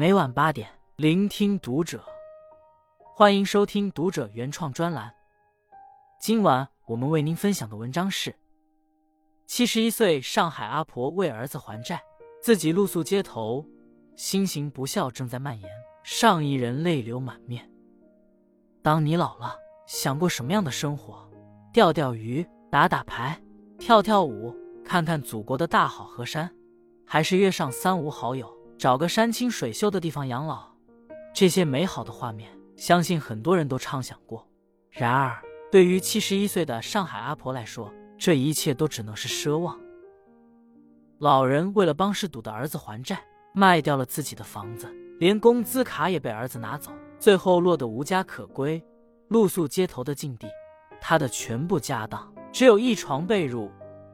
每晚八点，聆听读者。欢迎收听读者原创专栏。今晚我们为您分享的文章是：七十一岁上海阿婆为儿子还债，自己露宿街头，新型不孝正在蔓延，上亿人泪流满面。当你老了，想过什么样的生活？钓钓鱼，打打牌，跳跳舞，看看祖国的大好河山，还是约上三五好友？找个山清水秀的地方养老，这些美好的画面，相信很多人都畅想过。然而，对于七十一岁的上海阿婆来说，这一切都只能是奢望。老人为了帮失赌的儿子还债，卖掉了自己的房子，连工资卡也被儿子拿走，最后落得无家可归、露宿街头的境地。他的全部家当只有一床被褥、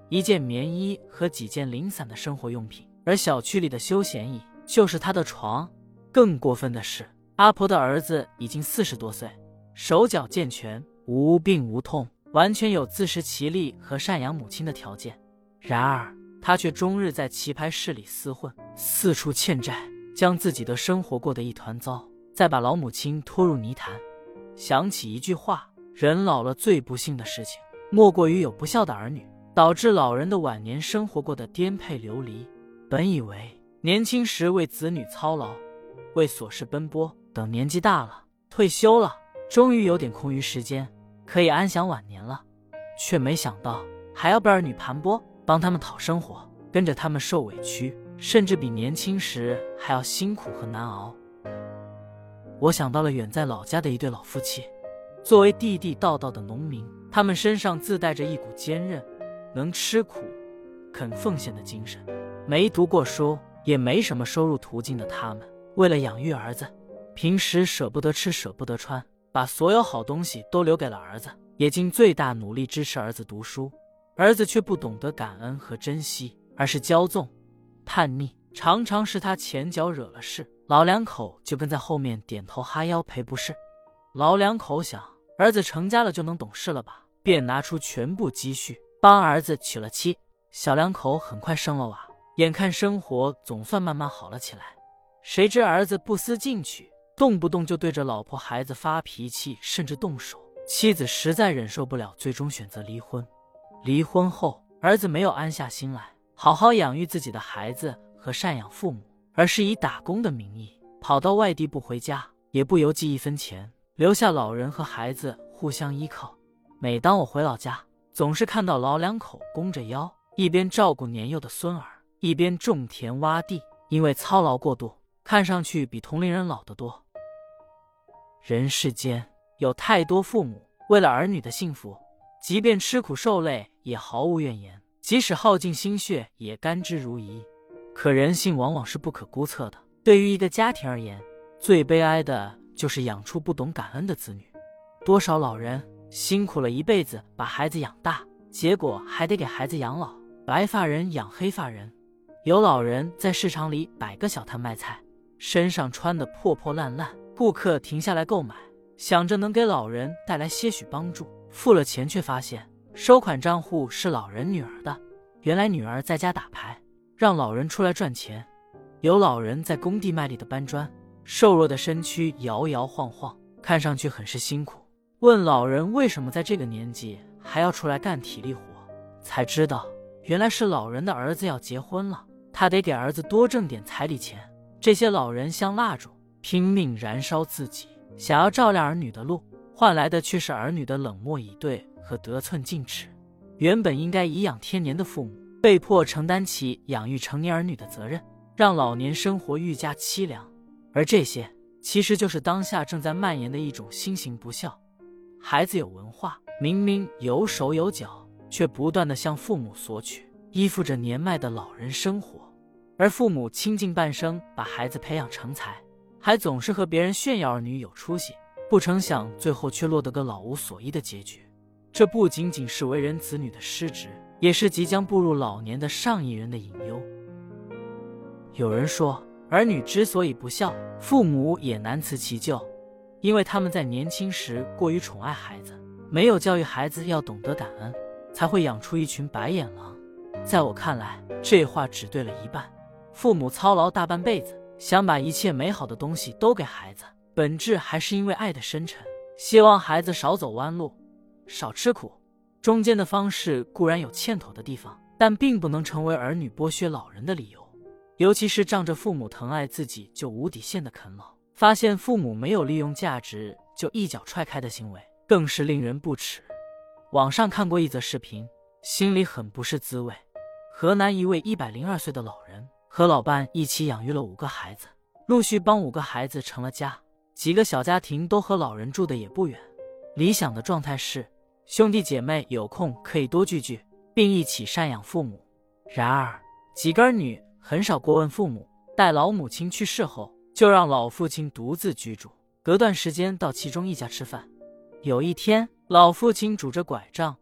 一件棉衣和几件零散的生活用品，而小区里的休闲椅。就是他的床。更过分的是，阿婆的儿子已经四十多岁，手脚健全，无病无痛，完全有自食其力和赡养母亲的条件。然而，他却终日在棋牌室里厮混，四处欠债，将自己的生活过得一团糟，再把老母亲拖入泥潭。想起一句话：人老了最不幸的事情，莫过于有不孝的儿女，导致老人的晚年生活过得颠沛流离。本以为。年轻时为子女操劳，为琐事奔波，等年纪大了，退休了，终于有点空余时间，可以安享晚年了，却没想到还要被儿女盘剥，帮他们讨生活，跟着他们受委屈，甚至比年轻时还要辛苦和难熬。我想到了远在老家的一对老夫妻，作为地地道道的农民，他们身上自带着一股坚韧、能吃苦、肯奉献的精神，没读过书。也没什么收入途径的他们，为了养育儿子，平时舍不得吃舍不得穿，把所有好东西都留给了儿子，也尽最大努力支持儿子读书。儿子却不懂得感恩和珍惜，而是骄纵、叛逆，常常是他前脚惹了事，老两口就跟在后面点头哈腰赔不是。老两口想儿子成家了就能懂事了吧，便拿出全部积蓄帮儿子娶了妻。小两口很快生了娃。眼看生活总算慢慢好了起来，谁知儿子不思进取，动不动就对着老婆孩子发脾气，甚至动手。妻子实在忍受不了，最终选择离婚。离婚后，儿子没有安下心来，好好养育自己的孩子和赡养父母，而是以打工的名义跑到外地不回家，也不邮寄一分钱，留下老人和孩子互相依靠。每当我回老家，总是看到老两口弓着腰，一边照顾年幼的孙儿。一边种田挖地，因为操劳过度，看上去比同龄人老得多。人世间有太多父母为了儿女的幸福，即便吃苦受累也毫无怨言，即使耗尽心血也甘之如饴。可人性往往是不可估测的。对于一个家庭而言，最悲哀的就是养出不懂感恩的子女。多少老人辛苦了一辈子把孩子养大，结果还得给孩子养老。白发人养黑发人。有老人在市场里摆个小摊卖菜，身上穿的破破烂烂，顾客停下来购买，想着能给老人带来些许帮助，付了钱却发现收款账户是老人女儿的。原来女儿在家打牌，让老人出来赚钱。有老人在工地卖力的搬砖，瘦弱的身躯摇摇晃晃，看上去很是辛苦。问老人为什么在这个年纪还要出来干体力活，才知道原来是老人的儿子要结婚了。他得给儿子多挣点彩礼钱。这些老人像蜡烛，拼命燃烧自己，想要照亮儿女的路，换来的却是儿女的冷漠以对和得寸进尺。原本应该颐养天年的父母，被迫承担起养育成年儿女的责任，让老年生活愈加凄凉。而这些，其实就是当下正在蔓延的一种新型不孝。孩子有文化，明明有手有脚，却不断的向父母索取，依附着年迈的老人生活。而父母倾尽半生把孩子培养成才，还总是和别人炫耀儿女有出息，不成想最后却落得个老无所依的结局。这不仅仅是为人子女的失职，也是即将步入老年的上亿人的隐忧。有人说，儿女之所以不孝，父母也难辞其咎，因为他们在年轻时过于宠爱孩子，没有教育孩子要懂得感恩，才会养出一群白眼狼。在我看来，这话只对了一半。父母操劳大半辈子，想把一切美好的东西都给孩子，本质还是因为爱的深沉，希望孩子少走弯路，少吃苦。中间的方式固然有欠妥的地方，但并不能成为儿女剥削老人的理由。尤其是仗着父母疼爱自己就无底线的啃老，发现父母没有利用价值就一脚踹开的行为，更是令人不齿。网上看过一则视频，心里很不是滋味。河南一位一百零二岁的老人和老伴一起养育了五个孩子，陆续帮五个孩子成了家，几个小家庭都和老人住的也不远。理想的状态是兄弟姐妹有空可以多聚聚，并一起赡养父母。然而几个儿女。很少过问父母，待老母亲去世后，就让老父亲独自居住，隔段时间到其中一家吃饭。有一天，老父亲拄着拐杖，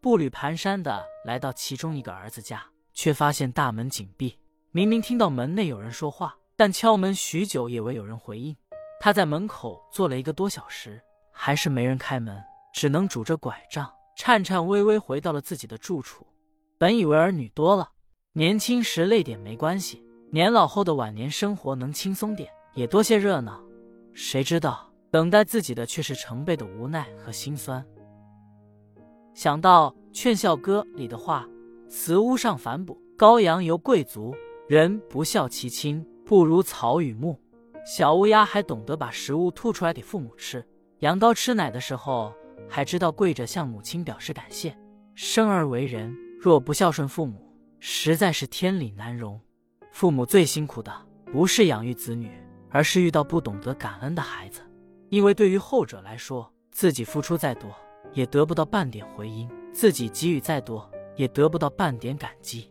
步履蹒跚的来到其中一个儿子家，却发现大门紧闭。明明听到门内有人说话，但敲门许久也未有人回应。他在门口坐了一个多小时，还是没人开门，只能拄着拐杖，颤颤巍巍回到了自己的住处。本以为儿女多了。年轻时累点没关系，年老后的晚年生活能轻松点，也多些热闹。谁知道等待自己的却是成倍的无奈和心酸。想到《劝孝歌》里的话：“慈屋上反哺，羔羊由贵族。人不孝其亲，不如草与木。”小乌鸦还懂得把食物吐出来给父母吃，羊羔吃奶的时候还知道跪着向母亲表示感谢。生而为人，若不孝顺父母，实在是天理难容。父母最辛苦的不是养育子女，而是遇到不懂得感恩的孩子。因为对于后者来说，自己付出再多，也得不到半点回音；自己给予再多，也得不到半点感激。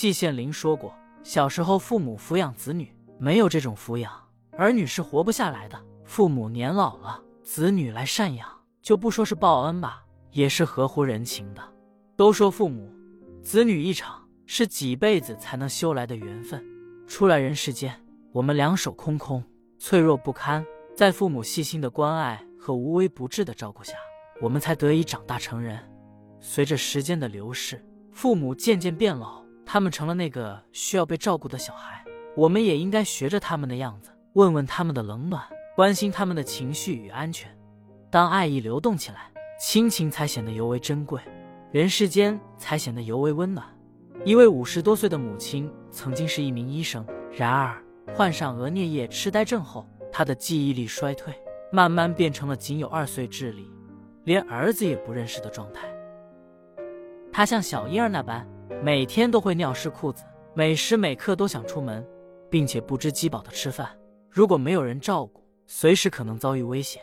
季羡林说过：“小时候父母抚养子女，没有这种抚养，儿女是活不下来的。父母年老了，子女来赡养，就不说是报恩吧，也是合乎人情的。都说父母。”子女一场是几辈子才能修来的缘分，出来人世间，我们两手空空，脆弱不堪。在父母细心的关爱和无微不至的照顾下，我们才得以长大成人。随着时间的流逝，父母渐渐变老，他们成了那个需要被照顾的小孩。我们也应该学着他们的样子，问问他们的冷暖，关心他们的情绪与安全。当爱意流动起来，亲情才显得尤为珍贵。人世间才显得尤为温暖。一位五十多岁的母亲曾经是一名医生，然而患上额颞叶痴呆症后，她的记忆力衰退，慢慢变成了仅有二岁智力，连儿子也不认识的状态。她像小婴儿那般，每天都会尿湿裤子，每时每刻都想出门，并且不知饥饱的吃饭。如果没有人照顾，随时可能遭遇危险。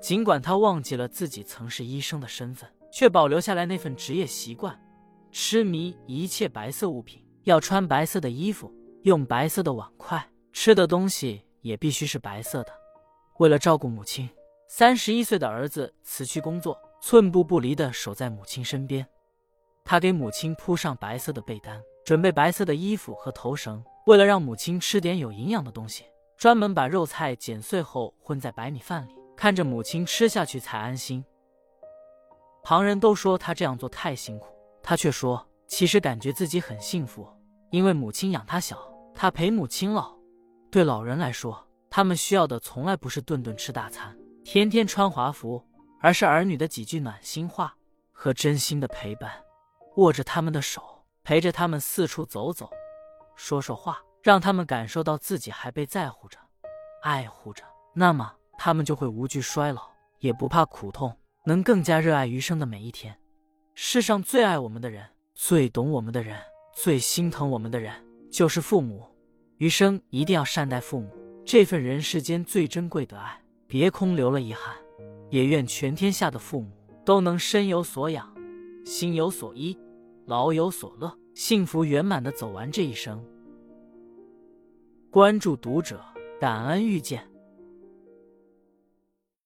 尽管他忘记了自己曾是医生的身份。却保留下来那份职业习惯，痴迷一切白色物品，要穿白色的衣服，用白色的碗筷，吃的东西也必须是白色的。为了照顾母亲，三十一岁的儿子辞去工作，寸步不离地守在母亲身边。他给母亲铺上白色的被单，准备白色的衣服和头绳。为了让母亲吃点有营养的东西，专门把肉菜剪碎后混在白米饭里，看着母亲吃下去才安心。旁人都说他这样做太辛苦，他却说其实感觉自己很幸福，因为母亲养他小，他陪母亲老。对老人来说，他们需要的从来不是顿顿吃大餐、天天穿华服，而是儿女的几句暖心话和真心的陪伴。握着他们的手，陪着他们四处走走，说说话，让他们感受到自己还被在乎着、爱护着，那么他们就会无惧衰老，也不怕苦痛。能更加热爱余生的每一天。世上最爱我们的人，最懂我们的人，最心疼我们的人，就是父母。余生一定要善待父母，这份人世间最珍贵的爱，别空留了遗憾。也愿全天下的父母都能身有所养，心有所依，老有所乐，幸福圆满的走完这一生。关注读者，感恩遇见。